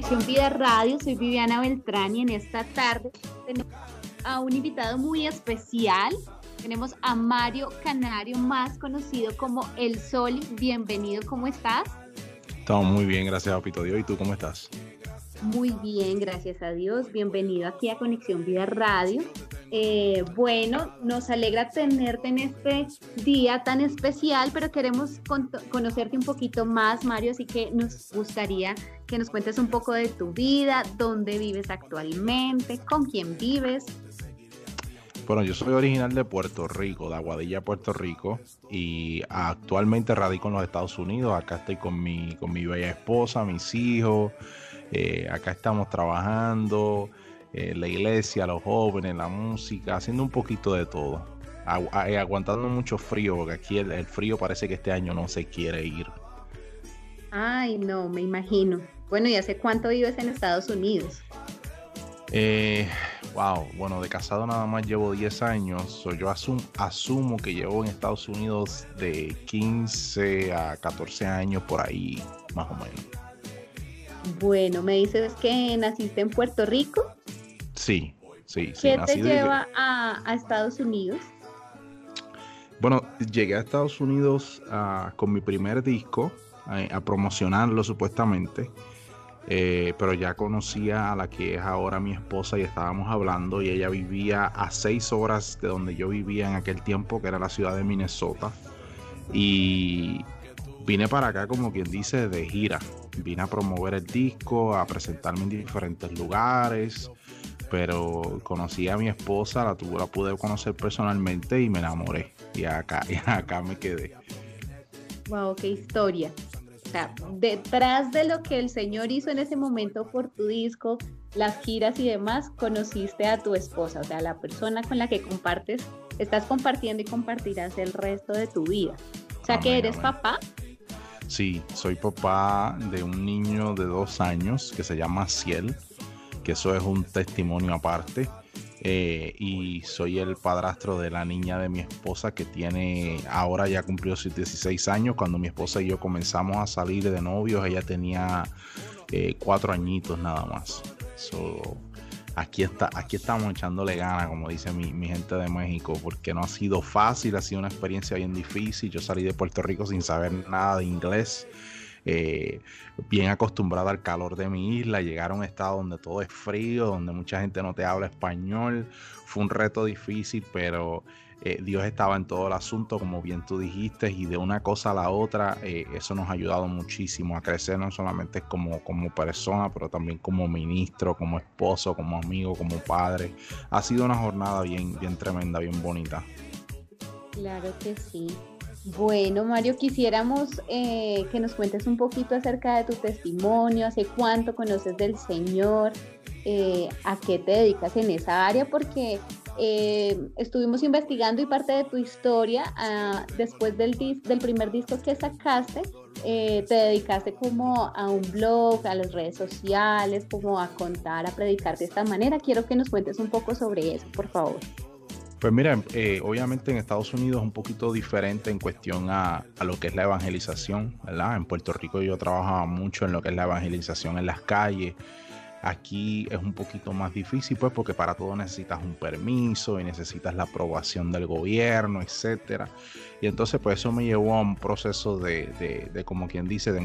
Conexión Vida Radio, soy Viviana Beltrán y en esta tarde tenemos a un invitado muy especial. Tenemos a Mario Canario, más conocido como El Sol. Bienvenido, ¿cómo estás? Estamos muy bien, gracias a Pito Dios. ¿Y tú cómo estás? Muy bien, gracias a Dios. Bienvenido aquí a Conexión Vida Radio. Eh, bueno, nos alegra tenerte en este día tan especial, pero queremos conocerte un poquito más, Mario, así que nos gustaría que nos cuentes un poco de tu vida, dónde vives actualmente, con quién vives. Bueno, yo soy original de Puerto Rico, de Aguadilla, Puerto Rico, y actualmente radico en los Estados Unidos. Acá estoy con mi, con mi bella esposa, mis hijos. Eh, acá estamos trabajando, eh, la iglesia, los jóvenes, la música, haciendo un poquito de todo. Eh, aguantando mucho frío, porque aquí el, frío parece que este año no se quiere ir. Ay, no, me imagino. Bueno, ¿y hace cuánto vives en Estados Unidos? wow, bueno, de casado nada más llevo 10 años. yo asumo que llevo en Estados Unidos de 15 a 14 años por ahí, más o menos. Bueno, me dices que naciste en Puerto Rico. Sí, sí, sí. ¿Qué te lleva a, Estados Unidos? Bueno, llegué a Estados Unidos ah, con mi primer disco, a, promocionarlo supuestamente, eh, pero ya conocía a la que es ahora mi esposa y estábamos hablando y ella vivía a seis horas de donde yo vivía en aquel tiempo, que era la ciudad de Minnesota. Y vine para acá como quien dice de gira. Vine a promover el disco, a presentarme en diferentes lugares, pero conocí a mi esposa, la, tuve, la pude conocer personalmente y me enamoré. Y acá, y acá me quedé. Wow, qué historia. O sea, detrás de lo que el Señor hizo en ese momento por tu disco, las giras y demás, conociste a tu esposa, o sea, la persona con la que compartes, estás compartiendo y compartirás el resto de tu vida. O sea, que eres papá. Sí, soy papá de un niño de dos años que se llama Ciel, que eso es un testimonio aparte. Eh, y soy el padrastro de la niña de mi esposa que tiene, ahora ya cumplió sus 16 años. Cuando mi esposa y yo comenzamos a salir de novios, ella tenía eh, cuatro añitos nada más. So, aquí, aquí estamos echándole ganas, como dice mi, gente de México, porque no ha sido fácil, ha sido una experiencia bien difícil. Yo salí de Puerto Rico sin saber nada de inglés. Eh, bien acostumbrada al calor de mi isla, llegar a un estado donde todo es frío, donde mucha gente no te habla español. Fue un reto difícil, pero eh, Dios estaba en todo el asunto, como bien tú dijiste, y de una cosa a la otra, eh, eso nos ha ayudado muchísimo a crecer, no solamente como, como persona, pero también como ministro, como esposo, como amigo, como padre. Ha sido una jornada bien, bien tremenda, bien bonita. Claro que sí. Bueno, Mario, quisiéramos eh, que nos cuentes un poquito acerca de tu testimonio, hace cuánto conoces del Señor, a qué te dedicas en esa área, porque eh, estuvimos investigando y parte de tu historia, ah, después del, del primer disco que sacaste, eh, te dedicaste como a un blog, a las redes sociales, como a contar, a predicar de esta manera. Quiero que nos cuentes un poco sobre eso, por favor. Pues mira, eh, obviamente en Estados Unidos es un poquito diferente en cuestión a, a, lo que es la evangelización, ¿verdad? En Puerto Rico yo trabajaba mucho en lo que es la evangelización en las calles, Aquí es un poquito más difícil, pues, porque para todo necesitas un permiso y necesitas la aprobación del gobierno, etcétera. Y entonces, pues, eso me llevó a un proceso de, de, como quien dice, de,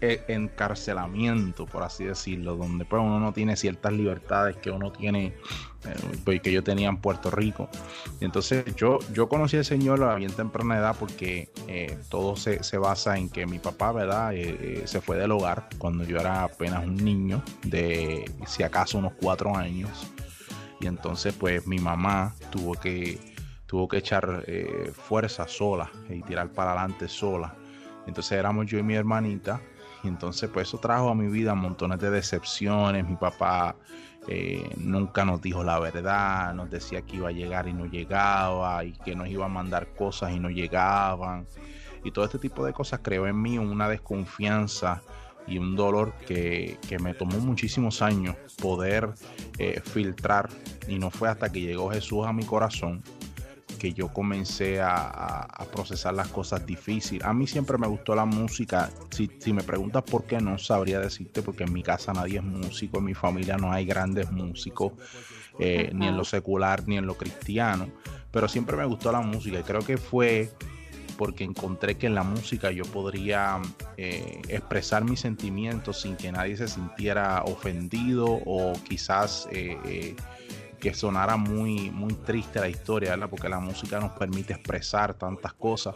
eh, encarcelamiento, por así decirlo, donde pues uno no tiene ciertas libertades que uno tiene que yo tenía en Puerto Rico. Entonces yo, yo conocí al Señor a bien temprana edad porque eh, todo se, basa en que mi papá, ¿verdad? Eh, se fue del hogar cuando yo era apenas un niño de, si acaso, unos cuatro años. Y entonces pues mi mamá tuvo que, tuvo que echar fuerza sola y tirar para adelante sola. Entonces éramos yo y mi hermanita. Y entonces pues eso trajo a mi vida montones de decepciones. Mi papá eh, nunca nos dijo la verdad, nos decía que iba a llegar y no llegaba, y que nos iba a mandar cosas y no llegaban. Y todo este tipo de cosas creó en mí una desconfianza y un dolor que, me tomó muchísimos años poder eh, filtrar. Y no fue hasta que llegó Jesús a mi corazón que yo comencé a, procesar las cosas difíciles. A mí siempre me gustó la música. Si, si, me preguntas por qué, no sabría decirte, porque en mi casa nadie es músico, en mi familia no hay grandes músicos, eh, ni en lo secular ni en lo cristiano. Pero siempre me gustó la música y creo que fue porque encontré que en la música yo podría eh, expresar mis sentimientos sin que nadie se sintiera ofendido o quizás eh, que sonara muy, muy triste la historia, ¿verdad? Porque la música nos permite expresar tantas cosas.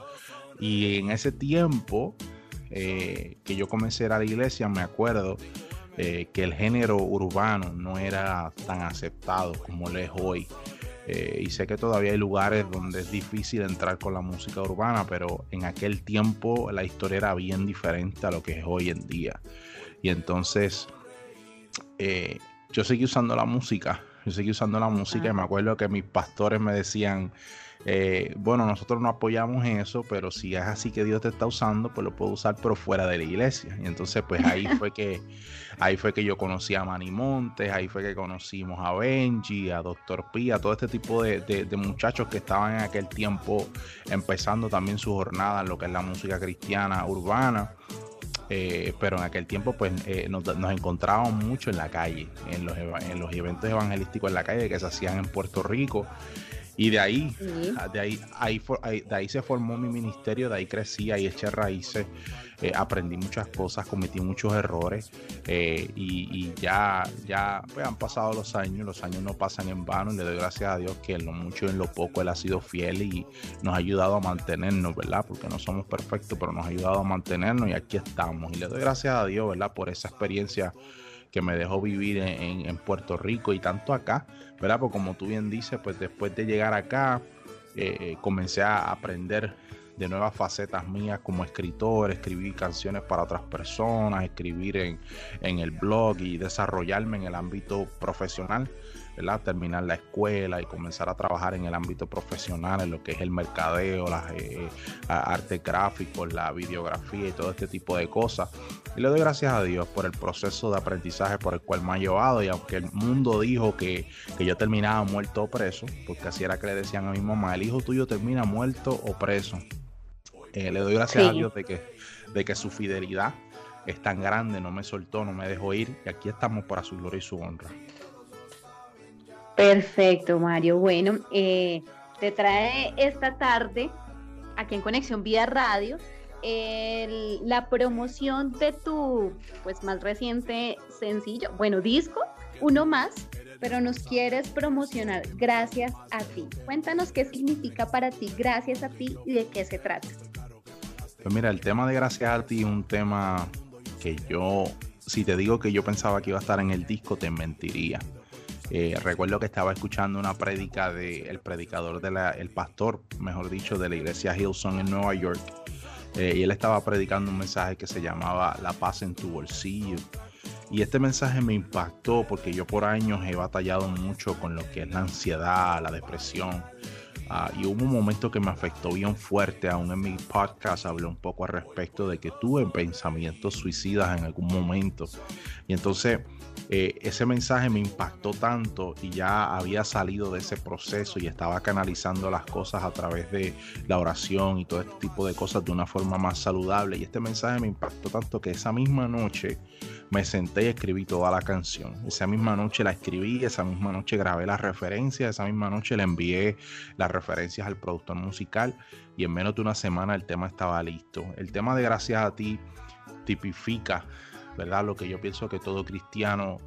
Y en ese tiempo eh, que yo comencé a ir a la iglesia, me acuerdo eh, que el género urbano no era tan aceptado como lo es hoy. Eh, y sé que todavía hay lugares donde es difícil entrar con la música urbana, pero en aquel tiempo la historia era bien diferente a lo que es hoy en día. Y entonces yo seguí usando la música yo seguí usando la música y me acuerdo que mis pastores me decían, eh, bueno, nosotros no apoyamos eso, pero si es así que Dios te está usando, pues lo puedo usar, pero fuera de la iglesia. Y entonces, pues ahí fue que, ahí fue que yo conocí a Manny Montes, ahí fue que conocimos a Benji, a Doctor P, a todo este tipo de, de, muchachos que estaban en aquel tiempo empezando también su jornada en lo que es la música cristiana urbana. Eh, pero en aquel tiempo pues eh, nos, encontrábamos mucho en la calle, en los, en los eventos evangelísticos en la calle que se hacían en Puerto Rico. Y de ahí, de ahí, ahí, de ahí se formó mi ministerio, de ahí crecí, ahí eché raíces, eh, aprendí muchas cosas, cometí muchos errores eh, y, ya, ya pues, han pasado los años, los años no pasan en vano y le doy gracias a Dios que en lo mucho y en lo poco Él ha sido fiel y nos ha ayudado a mantenernos, ¿verdad? Porque no somos perfectos, pero nos ha ayudado a mantenernos y aquí estamos. Y le doy gracias a Dios, ¿verdad? Por esa experiencia que me dejó vivir en, Puerto Rico y tanto acá, ¿verdad? Pues como tú bien dices, pues después de llegar acá, eh, comencé a aprender de nuevas facetas mías como escritor, escribir canciones para otras personas, escribir en, en el blog y desarrollarme en el ámbito profesional. Terminar la escuela y comenzar a trabajar en el ámbito profesional, en lo que es el mercadeo, las eh, artes gráficos, la videografía y todo este tipo de cosas. Y le doy gracias a Dios por el proceso de aprendizaje por el cual me ha llevado y aunque el mundo dijo que, yo terminaba muerto o preso, porque así era que le decían a mi mamá, el hijo tuyo termina muerto o preso. Eh, le doy gracias a Dios de que, de que su fidelidad es tan grande, no me soltó, no me dejó ir y aquí estamos para su gloria y su honra. Perfecto, Mario. Bueno, eh, te trae esta tarde, aquí en Conexión Vía Radio, la promoción de tu pues más reciente sencillo, bueno, disco, uno más, pero nos quieres promocionar gracias a ti. Cuéntanos qué significa para ti gracias a ti y de qué se trata. Pues mira, el tema de gracias a ti es un tema que yo, si te digo que yo pensaba que iba a estar en el disco, te mentiría. Eh, recuerdo que estaba escuchando una prédica del predicador, de la, el pastor, mejor dicho, de la iglesia Hillsong en Nueva York. Eh, y él estaba predicando un mensaje que se llamaba La paz en tu bolsillo. Y este mensaje me impactó porque yo por años he batallado mucho con lo que es la ansiedad, la depresión. Ah, y hubo un momento que me afectó bien fuerte, aún en mi podcast hablé un poco al respecto de que tuve pensamientos suicidas en algún momento. Y entonces eh, ese mensaje me impactó tanto y ya había salido de ese proceso y estaba canalizando las cosas a través de la oración y todo este tipo de cosas de una forma más saludable. Y este mensaje me impactó tanto que esa misma noche me senté y escribí toda la canción. Esa misma noche la escribí, esa misma noche grabé las referencias, esa misma noche le envié las referencias al productor musical y en menos de una semana el tema estaba listo. El tema de Gracias a ti tipifica ¿verdad? Lo que yo pienso que todo cristiano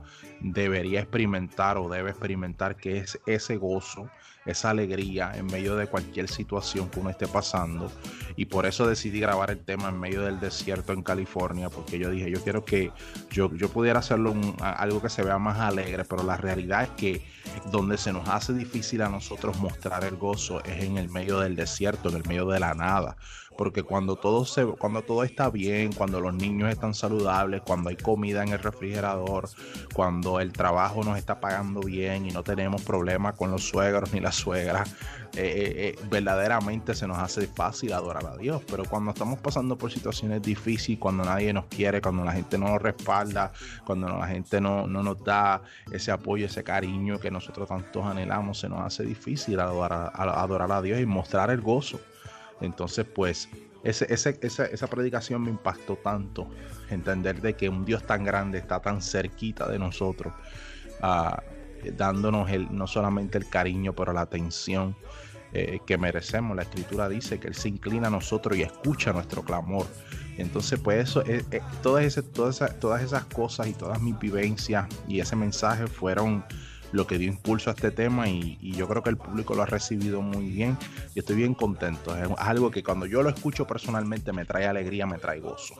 debería experimentar o debe experimentar, que es ese gozo, esa alegría en medio de cualquier situación que uno esté pasando. Y por eso decidí grabar el tema en medio del desierto en California, porque yo dije, yo quiero que yo, yo pudiera hacerlo algo que se vea más alegre, pero la realidad es que donde se nos hace difícil a nosotros mostrar el gozo es en el medio del desierto, en el medio de la nada porque cuando todo se cuando todo está bien, cuando los niños están saludables, cuando hay comida en el refrigerador, cuando el trabajo nos está pagando bien y no tenemos problemas con los suegros ni las suegras, eh, eh, eh, verdaderamente se nos hace fácil adorar a Dios. Pero cuando estamos pasando por situaciones difíciles, cuando nadie nos quiere, cuando la gente no nos respalda, cuando la gente no, nos da ese apoyo, ese cariño que nosotros tantos anhelamos, se nos hace difícil adorar adorar a Dios y mostrar el gozo. Entonces, pues ese, esa, predicación me impactó tanto. Entender de que un Dios tan grande está tan cerquita de nosotros, ah, dándonos el, no solamente el cariño, pero la atención eh, que merecemos. La escritura dice que Él se inclina a nosotros y escucha nuestro clamor. Entonces, pues eso, eh, eh, todas, todas, todas esas cosas y todas mis vivencias y ese mensaje fueron lo que dio impulso a este tema y, yo creo que el público lo ha recibido muy bien y estoy bien contento. Es algo que cuando yo lo escucho personalmente me trae alegría, me trae gozo.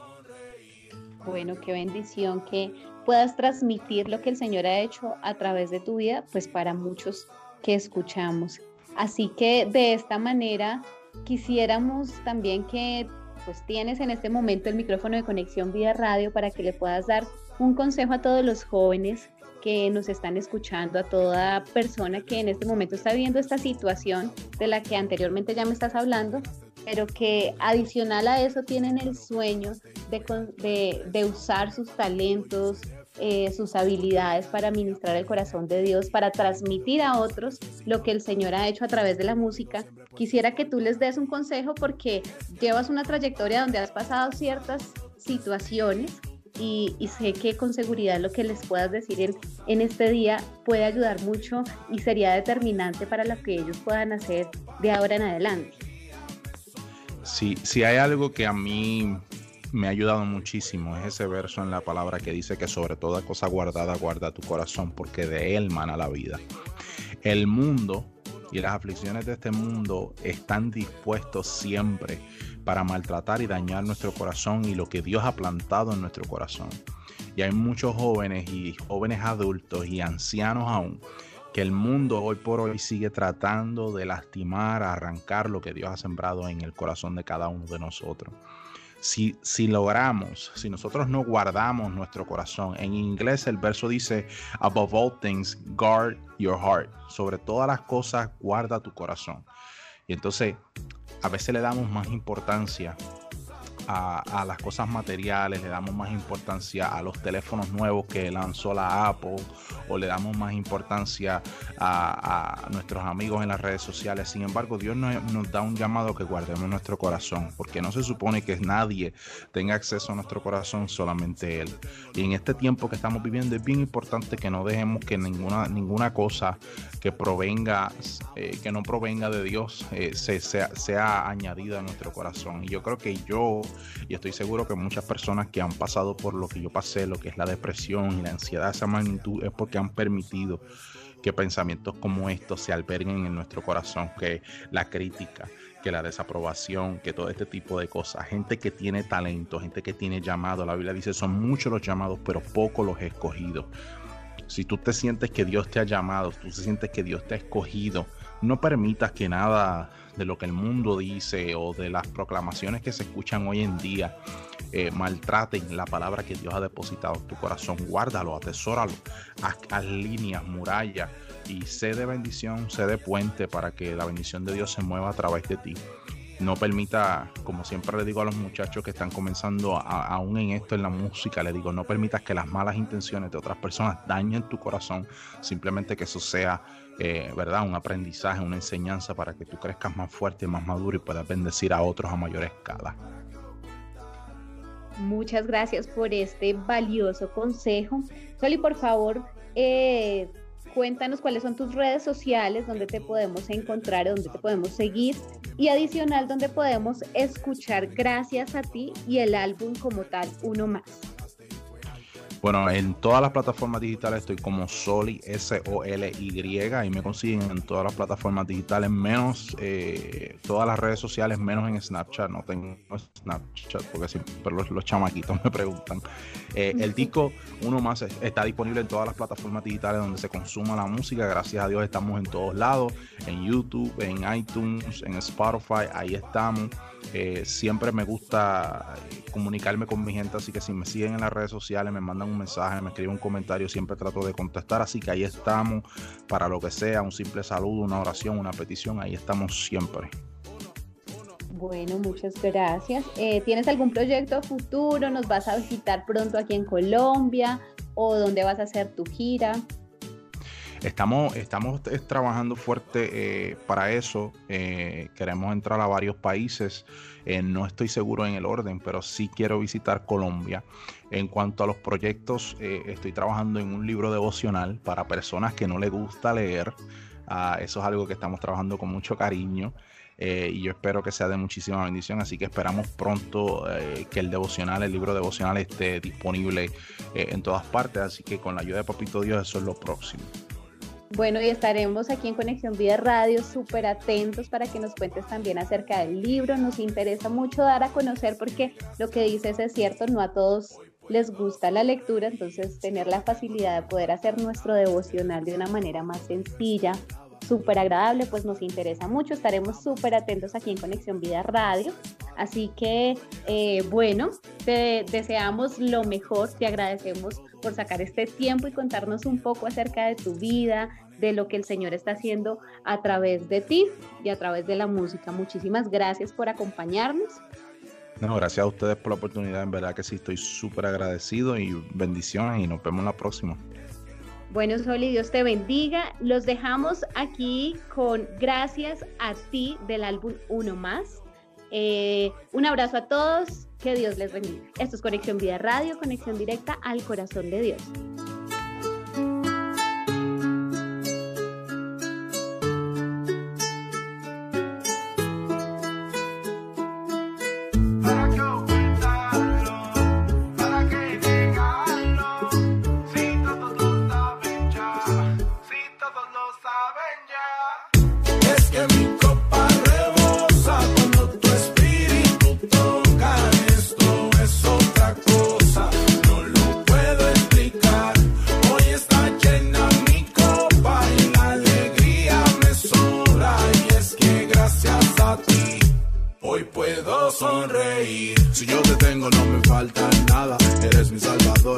Bueno, qué bendición que puedas transmitir lo que el Señor ha hecho a través de tu vida, pues para muchos que escuchamos. Así que de esta manera quisiéramos también que pues tienes en este momento el micrófono de conexión vía radio para que le puedas dar un consejo a todos los jóvenes que nos están escuchando, a toda persona que en este momento está viendo esta situación de la que anteriormente ya me estás hablando, pero que adicional a eso tienen el sueño de, de, usar sus talentos, eh, sus habilidades para ministrar el corazón de Dios, para transmitir a otros lo que el Señor ha hecho a través de la música. Quisiera que tú les des un consejo porque llevas una trayectoria donde has pasado ciertas situaciones y, sé que con seguridad lo que les puedas decir en, en, este día puede ayudar mucho y sería determinante para lo que ellos puedan hacer de ahora en adelante. Sí, si hay algo que a mí me ha ayudado muchísimo es ese verso en la palabra que dice que sobre toda cosa guardada guarda tu corazón porque de él mana la vida. El mundo y las aflicciones de este mundo están dispuestos siempre para maltratar y dañar nuestro corazón y lo que Dios ha plantado en nuestro corazón. Y hay muchos jóvenes y jóvenes adultos y ancianos aún que el mundo hoy por hoy sigue tratando de lastimar, arrancar lo que Dios ha sembrado en el corazón de cada uno de nosotros si, si logramos, si nosotros no guardamos nuestro corazón, en inglés el verso dice, above all things, guard your heart. Sobre todas las cosas, guarda tu corazón. Y entonces, a veces le damos más importancia a, las cosas materiales, le damos más importancia a los teléfonos nuevos que lanzó la Apple o le damos más importancia a, nuestros amigos en las redes sociales. Sin embargo, Dios nos, nos, da un llamado que guardemos nuestro corazón, porque no se supone que nadie tenga acceso a nuestro corazón, solamente Él. Y en este tiempo que estamos viviendo es bien importante que no dejemos que ninguna, ninguna cosa que provenga, eh, que no provenga de Dios, eh, se, sea, sea añadida a nuestro corazón. Y yo creo que yo y estoy seguro que muchas personas que han pasado por lo que yo pasé, lo que es la depresión y la ansiedad de esa magnitud, es porque han permitido que pensamientos como estos se alberguen en nuestro corazón, que la crítica, que la desaprobación, que todo este tipo de cosas. Gente que tiene talento, gente que tiene llamado. La Biblia dice, son muchos los llamados, pero pocos los escogidos. Si tú te sientes que Dios te ha llamado, tú te sientes que Dios te ha escogido, no permitas que nada de lo que el mundo dice o de las proclamaciones que se escuchan hoy en día eh, maltraten la palabra que Dios ha depositado en tu corazón. Guárdalo, atesóralo, haz, líneas, murallas y sé de bendición, sé de puente para que la bendición de Dios se mueva a través de ti no permita, como siempre le digo a los muchachos que están comenzando aún en esto en la música, le digo, no permitas que las malas intenciones de otras personas dañen tu corazón, simplemente que eso sea eh, ¿verdad? Un aprendizaje, una enseñanza para que tú crezcas más fuerte, más maduro y puedas bendecir a otros a mayor escala. Muchas gracias por este valioso consejo. Soli, por favor, eh, cuéntanos cuáles son tus redes sociales, donde te podemos encontrar, donde te podemos seguir y adicional, donde podemos escuchar gracias a ti y el álbum como tal, uno más. Bueno, en todas las plataformas digitales estoy como Soli, S-O-L-Y. Ahí me consiguen en todas las plataformas digitales, menos eh, todas las redes sociales, menos en Snapchat. No tengo Snapchat porque siempre los, chamaquitos me preguntan. Eh, el disco, uno más, está disponible en todas las plataformas digitales donde se consuma la música. Gracias a Dios estamos en todos lados: en YouTube, en iTunes, en Spotify. Ahí estamos. Eh, siempre me gusta comunicarme con mi gente, así que si me siguen en las redes sociales, me mandan mandan mensaje, me escriben un comentario, siempre trato de contestar. Así que ahí estamos para lo que sea, un simple saludo, una oración, una petición, ahí estamos siempre. Bueno, muchas gracias. Eh, ¿Tienes algún proyecto futuro? ¿Nos vas a visitar pronto aquí en Colombia? ¿O dónde vas a hacer tu gira? Estamos, estamos trabajando fuerte eh, para eso. Eh, queremos entrar a varios países. no estoy seguro en el orden, pero sí quiero visitar Colombia. En cuanto a los proyectos, estoy trabajando en un libro devocional para personas que no les gusta leer. Ah, eso es algo que estamos trabajando con mucho cariño. Eh, y yo espero que sea de muchísima bendición. Así que esperamos pronto eh, que el devocional, el libro devocional esté disponible eh, en todas partes. Así que con la ayuda de Papito Dios, eso es lo próximo. Bueno, y estaremos aquí en Conexión Vida Radio súper atentos para que nos cuentes también acerca del libro. Nos interesa mucho dar a conocer porque lo que dices es cierto, no a todos les gusta la lectura, entonces tener la facilidad de poder hacer nuestro devocional de una manera más sencilla, súper agradable, pues nos interesa mucho. Estaremos súper atentos aquí en Conexión Vida Radio. Así que, eh, bueno, te deseamos lo mejor, te agradecemos por sacar este tiempo y contarnos un poco acerca de tu vida, de lo que el Señor está haciendo a través de ti y a través de la música. Muchísimas gracias por acompañarnos. No, gracias a ustedes por la oportunidad, en verdad que sí, estoy súper agradecido y bendiciones y nos vemos la próxima. Bueno, Soli, Dios te bendiga. Los dejamos aquí con Gracias a ti del álbum Uno Más. Eh, un abrazo a todos, que Dios les bendiga. Esto es Conexión Vida Radio, conexión directa al corazón de Dios.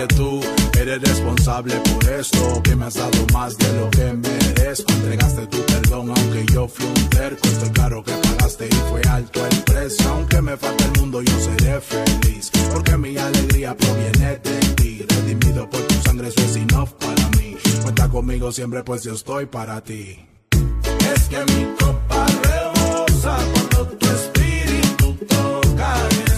que tú eres responsable por esto, que me has dado más de lo que merezco. Entregaste tu perdón, aunque yo fui un terco. Estoy claro que pagaste y fue alto el precio. Aunque me falte el mundo, yo seré feliz. Porque mi alegría proviene de ti. Redimido por tu sangre, eso es enough para mí. Cuenta conmigo siempre, pues yo estoy para ti. Es que mi copa rebosa cuando tu espíritu toca.